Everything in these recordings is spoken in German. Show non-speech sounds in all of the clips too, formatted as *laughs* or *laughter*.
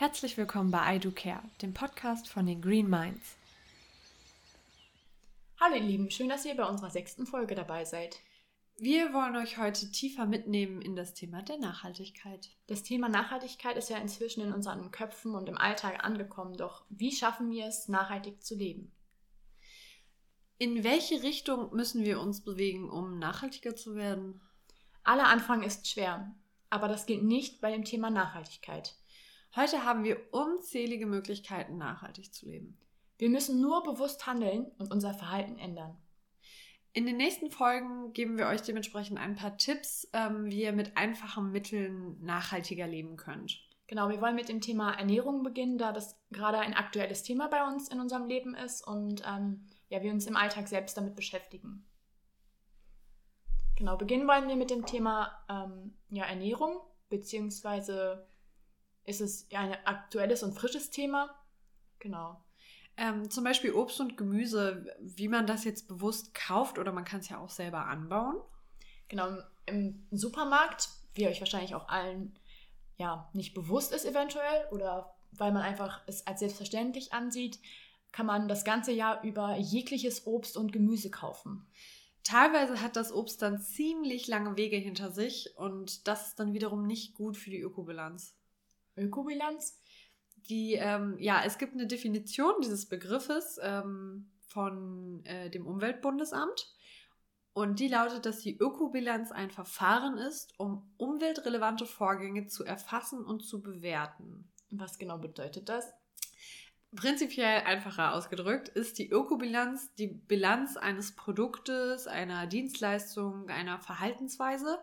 Herzlich willkommen bei I Do Care, dem Podcast von den Green Minds. Hallo ihr Lieben, schön, dass ihr bei unserer sechsten Folge dabei seid. Wir wollen euch heute tiefer mitnehmen in das Thema der Nachhaltigkeit. Das Thema Nachhaltigkeit ist ja inzwischen in unseren Köpfen und im Alltag angekommen, doch wie schaffen wir es, nachhaltig zu leben? In welche Richtung müssen wir uns bewegen, um nachhaltiger zu werden? Aller Anfang ist schwer, aber das gilt nicht bei dem Thema Nachhaltigkeit. Heute haben wir unzählige Möglichkeiten, nachhaltig zu leben. Wir müssen nur bewusst handeln und unser Verhalten ändern. In den nächsten Folgen geben wir euch dementsprechend ein paar Tipps, ähm, wie ihr mit einfachen Mitteln nachhaltiger leben könnt. Genau, wir wollen mit dem Thema Ernährung beginnen, da das gerade ein aktuelles Thema bei uns in unserem Leben ist und ähm, ja, wir uns im Alltag selbst damit beschäftigen. Genau, beginnen wollen wir mit dem Thema ähm, ja, Ernährung, beziehungsweise ist es ja ein aktuelles und frisches Thema. Genau. Ähm, zum Beispiel Obst und Gemüse, wie man das jetzt bewusst kauft oder man kann es ja auch selber anbauen. Genau, im Supermarkt, wie euch wahrscheinlich auch allen ja nicht bewusst ist eventuell oder weil man einfach es als selbstverständlich ansieht, kann man das ganze Jahr über jegliches Obst und Gemüse kaufen. Teilweise hat das Obst dann ziemlich lange Wege hinter sich und das ist dann wiederum nicht gut für die Ökobilanz. Ökobilanz? Die, ähm, ja, es gibt eine Definition dieses Begriffes ähm, von äh, dem Umweltbundesamt. Und die lautet, dass die Ökobilanz ein Verfahren ist, um umweltrelevante Vorgänge zu erfassen und zu bewerten. Was genau bedeutet das? Prinzipiell einfacher ausgedrückt ist die Ökobilanz die Bilanz eines Produktes, einer Dienstleistung, einer Verhaltensweise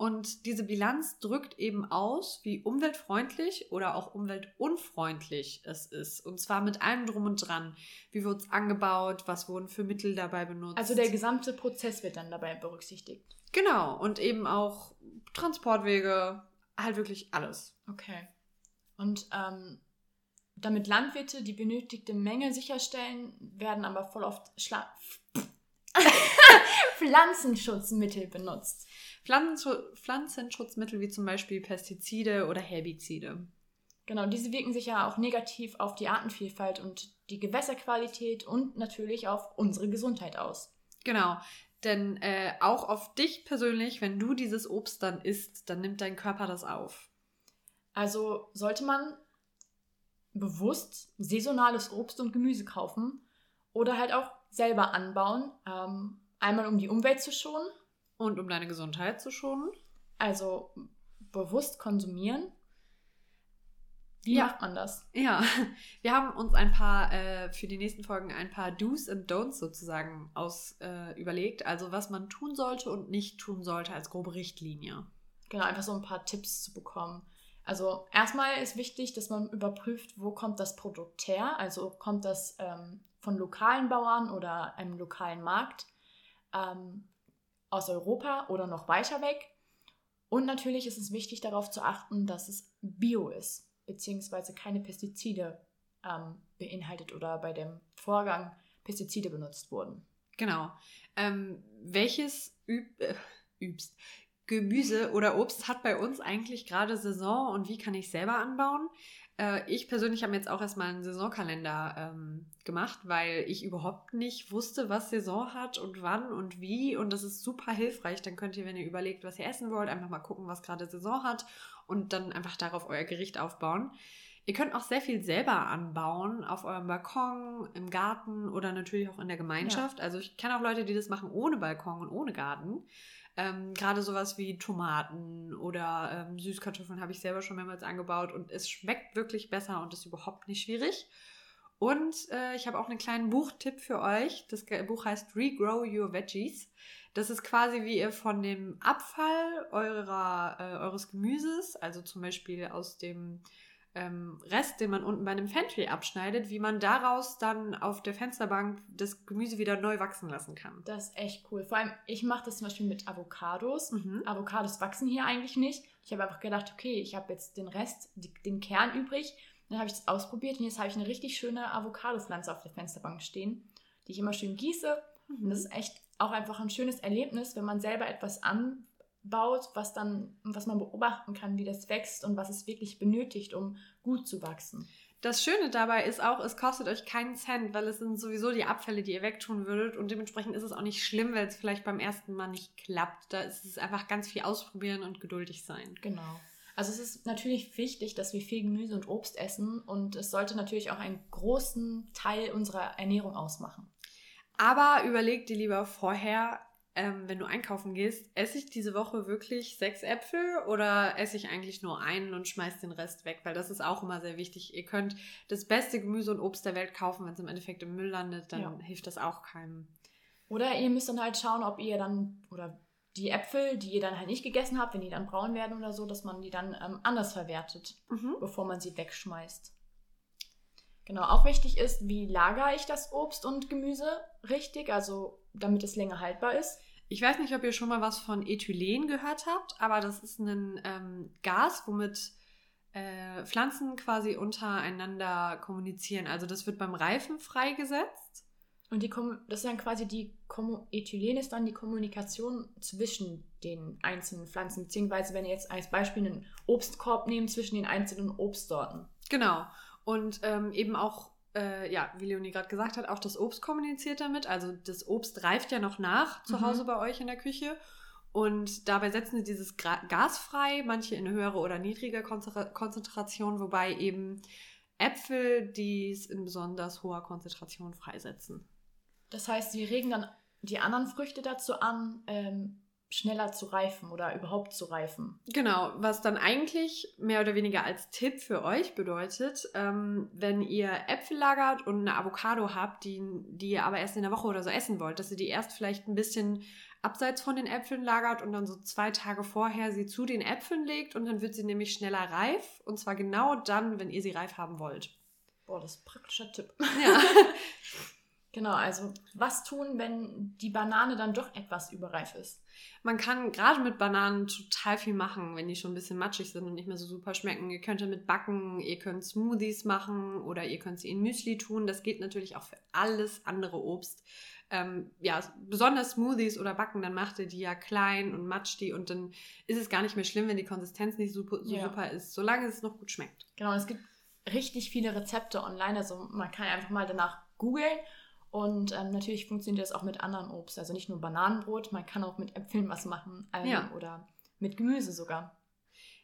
und diese Bilanz drückt eben aus, wie umweltfreundlich oder auch umweltunfreundlich es ist. Und zwar mit allem drum und dran. Wie wird es angebaut? Was wurden für Mittel dabei benutzt? Also der gesamte Prozess wird dann dabei berücksichtigt. Genau. Und eben auch Transportwege, halt wirklich alles. Okay. Und ähm, damit Landwirte die benötigte Menge sicherstellen, werden aber voll oft Schla *laughs* *laughs* Pflanzenschutzmittel benutzt. Pflanzenschutzmittel wie zum Beispiel Pestizide oder Herbizide. Genau, diese wirken sich ja auch negativ auf die Artenvielfalt und die Gewässerqualität und natürlich auf unsere Gesundheit aus. Genau, denn äh, auch auf dich persönlich, wenn du dieses Obst dann isst, dann nimmt dein Körper das auf. Also sollte man bewusst saisonales Obst und Gemüse kaufen oder halt auch selber anbauen. Ähm, einmal um die Umwelt zu schonen. Und um deine Gesundheit zu schonen. Also bewusst konsumieren. Wie ja. macht man das? Ja, *laughs* wir haben uns ein paar äh, für die nächsten Folgen ein paar Do's und Don'ts sozusagen aus äh, überlegt. Also was man tun sollte und nicht tun sollte als grobe Richtlinie. Genau, einfach so ein paar Tipps zu bekommen. Also erstmal ist wichtig, dass man überprüft, wo kommt das Produkt her. Also kommt das ähm, von lokalen Bauern oder einem lokalen Markt ähm, aus Europa oder noch weiter weg. Und natürlich ist es wichtig darauf zu achten, dass es bio ist, beziehungsweise keine Pestizide ähm, beinhaltet oder bei dem Vorgang Pestizide benutzt wurden. Genau. Ähm, welches üb äh, übst, Gemüse oder Obst hat bei uns eigentlich gerade Saison und wie kann ich selber anbauen? Äh, ich persönlich habe jetzt auch erstmal einen Saisonkalender ähm, gemacht, weil ich überhaupt nicht wusste, was Saison hat und wann und wie. Und das ist super hilfreich. Dann könnt ihr, wenn ihr überlegt, was ihr essen wollt, einfach mal gucken, was gerade Saison hat und dann einfach darauf euer Gericht aufbauen. Ihr könnt auch sehr viel selber anbauen, auf eurem Balkon, im Garten oder natürlich auch in der Gemeinschaft. Ja. Also ich kenne auch Leute, die das machen ohne Balkon und ohne Garten. Ähm, Gerade sowas wie Tomaten oder ähm, Süßkartoffeln habe ich selber schon mehrmals angebaut und es schmeckt wirklich besser und ist überhaupt nicht schwierig. Und äh, ich habe auch einen kleinen Buchtipp für euch. Das Buch heißt Regrow Your Veggies. Das ist quasi, wie ihr von dem Abfall eurer, äh, eures Gemüses, also zum Beispiel aus dem ähm, Rest, den man unten bei einem Fenchel abschneidet, wie man daraus dann auf der Fensterbank das Gemüse wieder neu wachsen lassen kann. Das ist echt cool. Vor allem, ich mache das zum Beispiel mit Avocados. Mhm. Avocados wachsen hier eigentlich nicht. Ich habe einfach gedacht, okay, ich habe jetzt den Rest, die, den Kern übrig. Dann habe ich das ausprobiert und jetzt habe ich eine richtig schöne Avocado-Pflanze auf der Fensterbank stehen, die ich immer schön gieße. Mhm. Und das ist echt auch einfach ein schönes Erlebnis, wenn man selber etwas an, baut, was dann, was man beobachten kann, wie das wächst und was es wirklich benötigt, um gut zu wachsen. Das Schöne dabei ist auch, es kostet euch keinen Cent, weil es sind sowieso die Abfälle, die ihr wegtun würdet. Und dementsprechend ist es auch nicht schlimm, weil es vielleicht beim ersten Mal nicht klappt. Da ist es einfach ganz viel ausprobieren und geduldig sein. Genau. Also es ist natürlich wichtig, dass wir viel Gemüse und Obst essen und es sollte natürlich auch einen großen Teil unserer Ernährung ausmachen. Aber überleg dir lieber vorher, ähm, wenn du einkaufen gehst, esse ich diese Woche wirklich sechs Äpfel oder esse ich eigentlich nur einen und schmeiß den Rest weg? Weil das ist auch immer sehr wichtig. Ihr könnt das beste Gemüse und Obst der Welt kaufen, wenn es im Endeffekt im Müll landet, dann ja. hilft das auch keinem. Oder ihr müsst dann halt schauen, ob ihr dann, oder die Äpfel, die ihr dann halt nicht gegessen habt, wenn die dann braun werden oder so, dass man die dann ähm, anders verwertet, mhm. bevor man sie wegschmeißt. Genau, auch wichtig ist, wie lagere ich das Obst und Gemüse richtig, also damit es länger haltbar ist. Ich weiß nicht, ob ihr schon mal was von Ethylen gehört habt, aber das ist ein ähm, Gas, womit äh, Pflanzen quasi untereinander kommunizieren. Also das wird beim Reifen freigesetzt. Und die das ist dann quasi die Kom Ethylen ist dann die Kommunikation zwischen den einzelnen Pflanzen, beziehungsweise wenn ihr jetzt als Beispiel einen Obstkorb nehmt zwischen den einzelnen Obstsorten. Genau. Und ähm, eben auch, äh, ja, wie Leonie gerade gesagt hat, auch das Obst kommuniziert damit. Also das Obst reift ja noch nach zu mhm. Hause bei euch in der Küche. Und dabei setzen sie dieses Gas frei, manche in höhere oder niedrige Konzentration, wobei eben Äpfel dies in besonders hoher Konzentration freisetzen. Das heißt, sie regen dann die anderen Früchte dazu an, ähm, schneller zu reifen oder überhaupt zu reifen. Genau, was dann eigentlich mehr oder weniger als Tipp für euch bedeutet, ähm, wenn ihr Äpfel lagert und eine Avocado habt, die, die ihr aber erst in der Woche oder so essen wollt, dass ihr die erst vielleicht ein bisschen abseits von den Äpfeln lagert und dann so zwei Tage vorher sie zu den Äpfeln legt und dann wird sie nämlich schneller reif und zwar genau dann, wenn ihr sie reif haben wollt. Boah, das ist ein praktischer Tipp. Ja. *laughs* genau, also was tun, wenn die Banane dann doch etwas überreif ist? Man kann gerade mit Bananen total viel machen, wenn die schon ein bisschen matschig sind und nicht mehr so super schmecken. Ihr könnt damit backen, ihr könnt Smoothies machen oder ihr könnt sie in Müsli tun. Das geht natürlich auch für alles andere Obst. Ähm, ja, besonders Smoothies oder Backen, dann macht ihr die ja klein und matscht die und dann ist es gar nicht mehr schlimm, wenn die Konsistenz nicht super, so ja. super ist, solange es noch gut schmeckt. Genau, es gibt richtig viele Rezepte online, also man kann einfach mal danach googeln und ähm, natürlich funktioniert das auch mit anderen Obst. Also nicht nur Bananenbrot, man kann auch mit Äpfeln was machen ähm, ja. oder mit Gemüse sogar.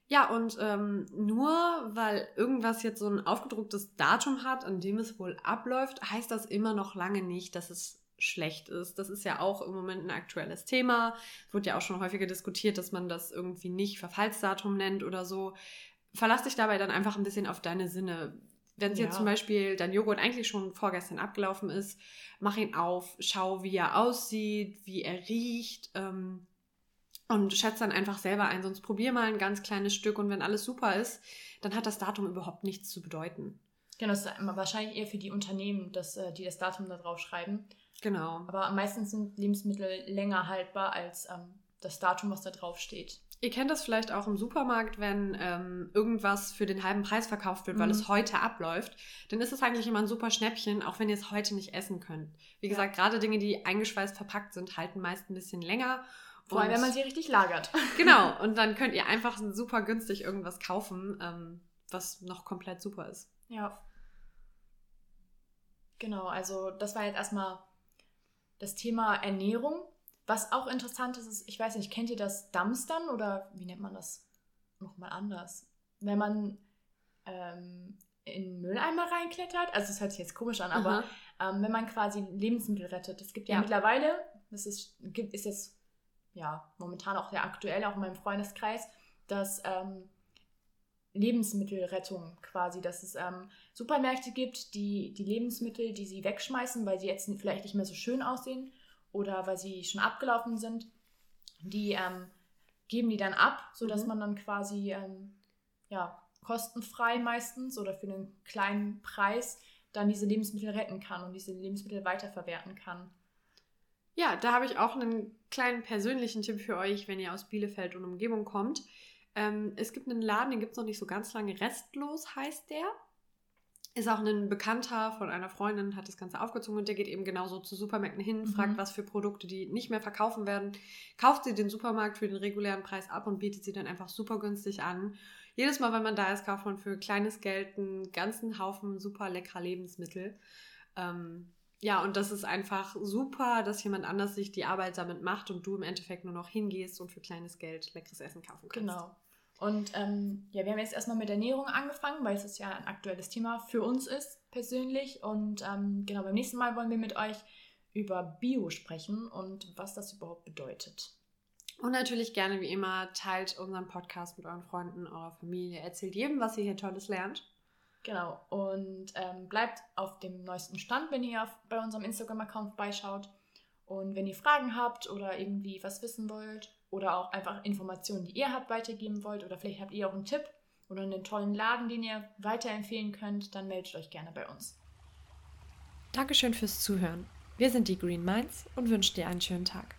Ja, und ähm, nur weil irgendwas jetzt so ein aufgedrucktes Datum hat, an dem es wohl abläuft, heißt das immer noch lange nicht, dass es schlecht ist. Das ist ja auch im Moment ein aktuelles Thema. Wird ja auch schon häufiger diskutiert, dass man das irgendwie nicht Verfallsdatum nennt oder so. Verlass dich dabei dann einfach ein bisschen auf deine Sinne. Wenn ja. jetzt zum Beispiel dein Joghurt eigentlich schon vorgestern abgelaufen ist, mach ihn auf, schau, wie er aussieht, wie er riecht ähm, und schätze dann einfach selber ein. Sonst probier mal ein ganz kleines Stück und wenn alles super ist, dann hat das Datum überhaupt nichts zu bedeuten. Genau, das ist wahrscheinlich eher für die Unternehmen, dass, äh, die das Datum da drauf schreiben. Genau. Aber meistens sind Lebensmittel länger haltbar als ähm, das Datum, was da drauf steht. Ihr kennt das vielleicht auch im Supermarkt, wenn ähm, irgendwas für den halben Preis verkauft wird, weil mhm. es heute abläuft. Dann ist es eigentlich immer ein super Schnäppchen, auch wenn ihr es heute nicht essen könnt. Wie gesagt, gerade Dinge, die eingeschweißt verpackt sind, halten meist ein bisschen länger. Vor allem, wenn man sie richtig lagert. *laughs* Genau, *laughs* und dann könnt ihr einfach super günstig irgendwas kaufen, ähm, was noch komplett super ist. Ja. Genau, also das war jetzt erstmal das Thema Ernährung. Was auch interessant ist, ist, ich weiß nicht, kennt ihr das Dumpstern oder wie nennt man das nochmal anders? Wenn man ähm, in Mülleimer reinklettert, also das hört sich jetzt komisch an, aber ähm, wenn man quasi Lebensmittel rettet. Es gibt ja, ja, mittlerweile, das ist, ist jetzt ja momentan auch sehr aktuell, auch in meinem Freundeskreis, dass ähm, Lebensmittelrettung quasi, dass es ähm, Supermärkte gibt, die die Lebensmittel, die sie wegschmeißen, weil sie jetzt vielleicht nicht mehr so schön aussehen oder weil sie schon abgelaufen sind, die ähm, geben die dann ab, sodass mhm. man dann quasi ähm, ja, kostenfrei meistens oder für einen kleinen Preis dann diese Lebensmittel retten kann und diese Lebensmittel weiterverwerten kann. Ja, da habe ich auch einen kleinen persönlichen Tipp für euch, wenn ihr aus Bielefeld und Umgebung kommt. Ähm, es gibt einen Laden, den gibt es noch nicht so ganz lange, Restlos heißt der. Ist auch ein Bekannter von einer Freundin, hat das Ganze aufgezogen und der geht eben genauso zu Supermärkten hin, Mhm. fragt, was für Produkte die nicht mehr verkaufen werden, kauft sie den Supermarkt für den regulären Preis ab und bietet sie dann einfach super günstig an. Jedes Mal, wenn man da ist, kauft man für kleines Geld einen ganzen Haufen super leckerer Lebensmittel. Ähm, ja, und das ist einfach super, dass jemand anders sich die Arbeit damit macht und du im Endeffekt nur noch hingehst und für kleines Geld leckeres Essen kaufen kannst. Genau. Und ähm, ja, wir haben jetzt erstmal mit Ernährung angefangen, weil es ja ein aktuelles Thema für uns ist, persönlich. Und ähm, genau, beim nächsten Mal wollen wir mit euch über Bio sprechen und was das überhaupt bedeutet. Und natürlich gerne wie immer teilt unseren Podcast mit euren Freunden, eurer Familie. Erzählt jedem, was ihr hier Tolles lernt. Genau. Und ähm, bleibt auf dem neuesten Stand, wenn ihr bei unserem Instagram-Account vorbeischaut. Und wenn ihr Fragen habt oder irgendwie was wissen wollt oder auch einfach Informationen, die ihr habt, weitergeben wollt oder vielleicht habt ihr auch einen Tipp oder einen tollen Laden, den ihr weiterempfehlen könnt, dann meldet euch gerne bei uns. Dankeschön fürs Zuhören. Wir sind die Green Minds und wünschen dir einen schönen Tag.